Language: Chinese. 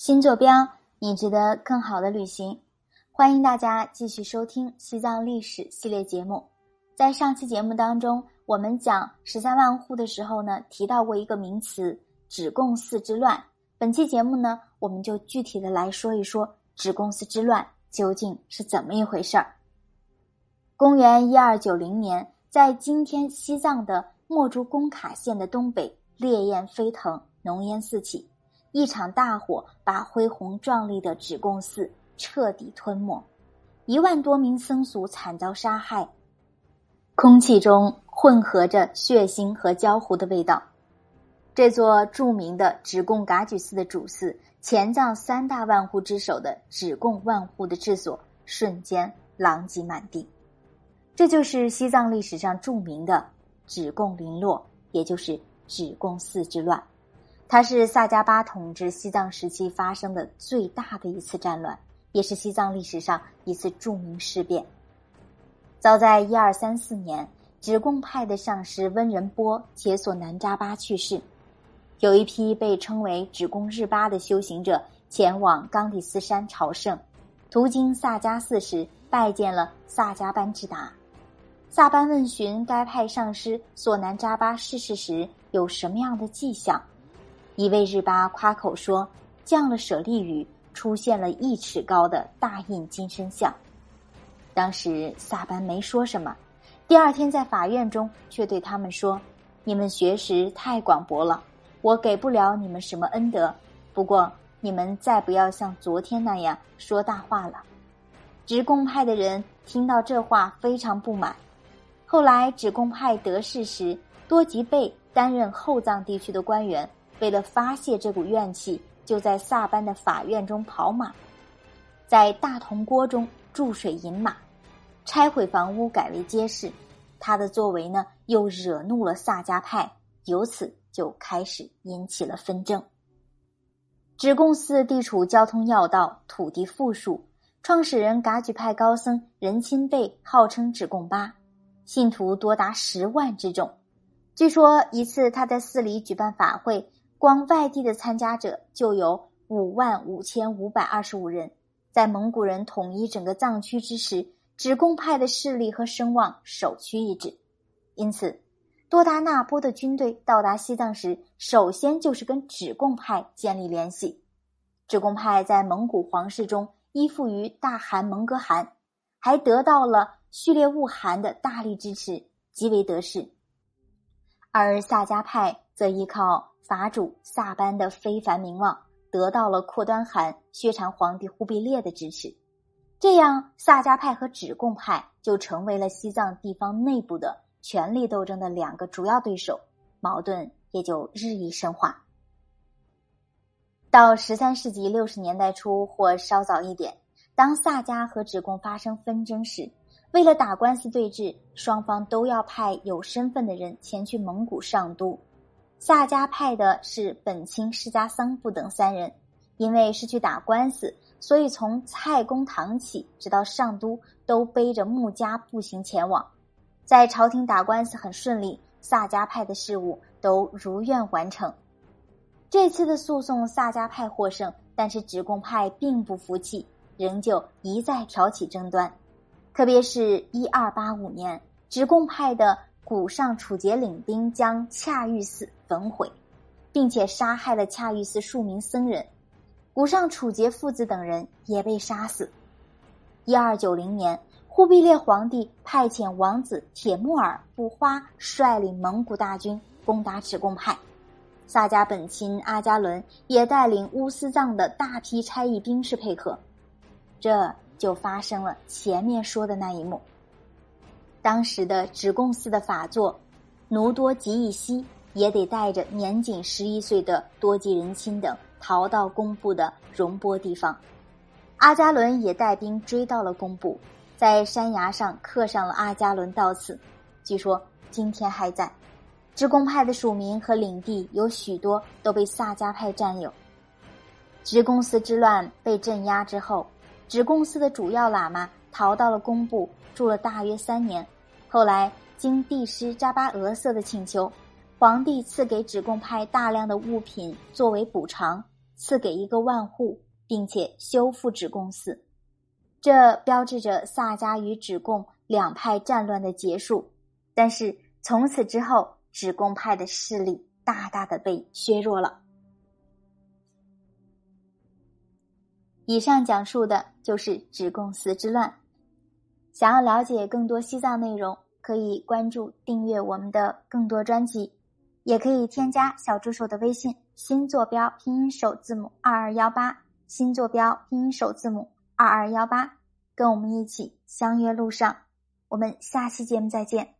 新坐标，你值得更好的旅行。欢迎大家继续收听西藏历史系列节目。在上期节目当中，我们讲十三万户的时候呢，提到过一个名词“止贡寺之乱”。本期节目呢，我们就具体的来说一说止贡寺之乱究竟是怎么一回事儿。公元一二九零年，在今天西藏的墨竹工卡县的东北。烈焰飞腾，浓烟四起，一场大火把恢宏壮丽的止贡寺彻底吞没，一万多名僧俗惨遭杀害，空气中混合着血腥和焦糊的味道。这座著名的止贡噶举寺的主寺，前藏三大万户之首的止贡万户的治所，瞬间狼藉满地。这就是西藏历史上著名的止贡零落，也就是。止贡寺之乱，它是萨迦巴统治西藏时期发生的最大的一次战乱，也是西藏历史上一次著名事变。早在一二三四年，止贡派的上师温仁波且索南扎巴去世，有一批被称为止贡日巴的修行者前往冈底斯山朝圣，途经萨迦寺时拜见了萨迦班智达。萨班问询该派上师索南扎巴逝世时有什么样的迹象，一位日巴夸口说降了舍利雨，出现了一尺高的大印金身像。当时萨班没说什么，第二天在法院中却对他们说：“你们学识太广博了，我给不了你们什么恩德。不过你们再不要像昨天那样说大话了。”直贡派的人听到这话非常不满。后来，止贡派得势时，多吉贝担任后藏地区的官员，为了发泄这股怨气，就在萨班的法院中跑马，在大铜锅中注水饮马，拆毁房屋改为街市。他的作为呢，又惹怒了萨迦派，由此就开始引起了纷争。止贡寺地处交通要道，土地富庶，创始人噶举派高僧仁钦贝号称止贡巴。信徒多达十万之众，据说一次他在寺里举办法会，光外地的参加者就有五万五千五百二十五人。在蒙古人统一整个藏区之时，止贡派的势力和声望首屈一指。因此，多达那波的军队到达西藏时，首先就是跟止贡派建立联系。止贡派在蒙古皇室中依附于大汗蒙哥汗，还得到了。序列兀汗的大力支持，极为得势，而萨迦派则依靠法主萨班的非凡名望，得到了阔端汗薛禅皇帝忽必烈的支持。这样，萨迦派和止贡派就成为了西藏地方内部的权力斗争的两个主要对手，矛盾也就日益深化。到十三世纪六十年代初或稍早一点，当萨迦和止贡发生纷争时，为了打官司对峙，双方都要派有身份的人前去蒙古上都。萨迦派的是本清释迦桑布等三人，因为是去打官司，所以从蔡公堂起直到上都都背着木枷步行前往。在朝廷打官司很顺利，萨迦派的事务都如愿完成。这次的诉讼，萨迦派获胜，但是止贡派并不服气，仍旧一再挑起争端。特别是一二八五年，直贡派的古上楚杰领兵将恰玉寺焚毁，并且杀害了恰玉寺数名僧人，古上楚杰父子等人也被杀死。一二九零年，忽必烈皇帝派遣王子铁木儿布花率领蒙古大军攻打直贡派，萨迦本钦阿加伦也带领乌斯藏的大批差役兵士配合，这。就发生了前面说的那一幕。当时的直贡寺的法座奴多吉义西也得带着年仅十一岁的多吉仁钦等逃到工布的荣波地方。阿伽伦也带兵追到了工布，在山崖上刻上了阿伽伦到此，据说今天还在。直贡派的属民和领地有许多都被萨迦派占有。直贡寺之乱被镇压之后。直贡寺的主要喇嘛逃到了工部，住了大约三年。后来经帝师扎巴俄瑟的请求，皇帝赐给止贡派大量的物品作为补偿，赐给一个万户，并且修复止贡寺，这标志着萨迦与止贡两派战乱的结束。但是从此之后，止贡派的势力大大的被削弱了。以上讲述的就是止贡寺之乱。想要了解更多西藏内容，可以关注订阅我们的更多专辑，也可以添加小助手的微信，新坐标拼音首字母二二幺八，新坐标拼音首字母二二幺八，跟我们一起相约路上。我们下期节目再见。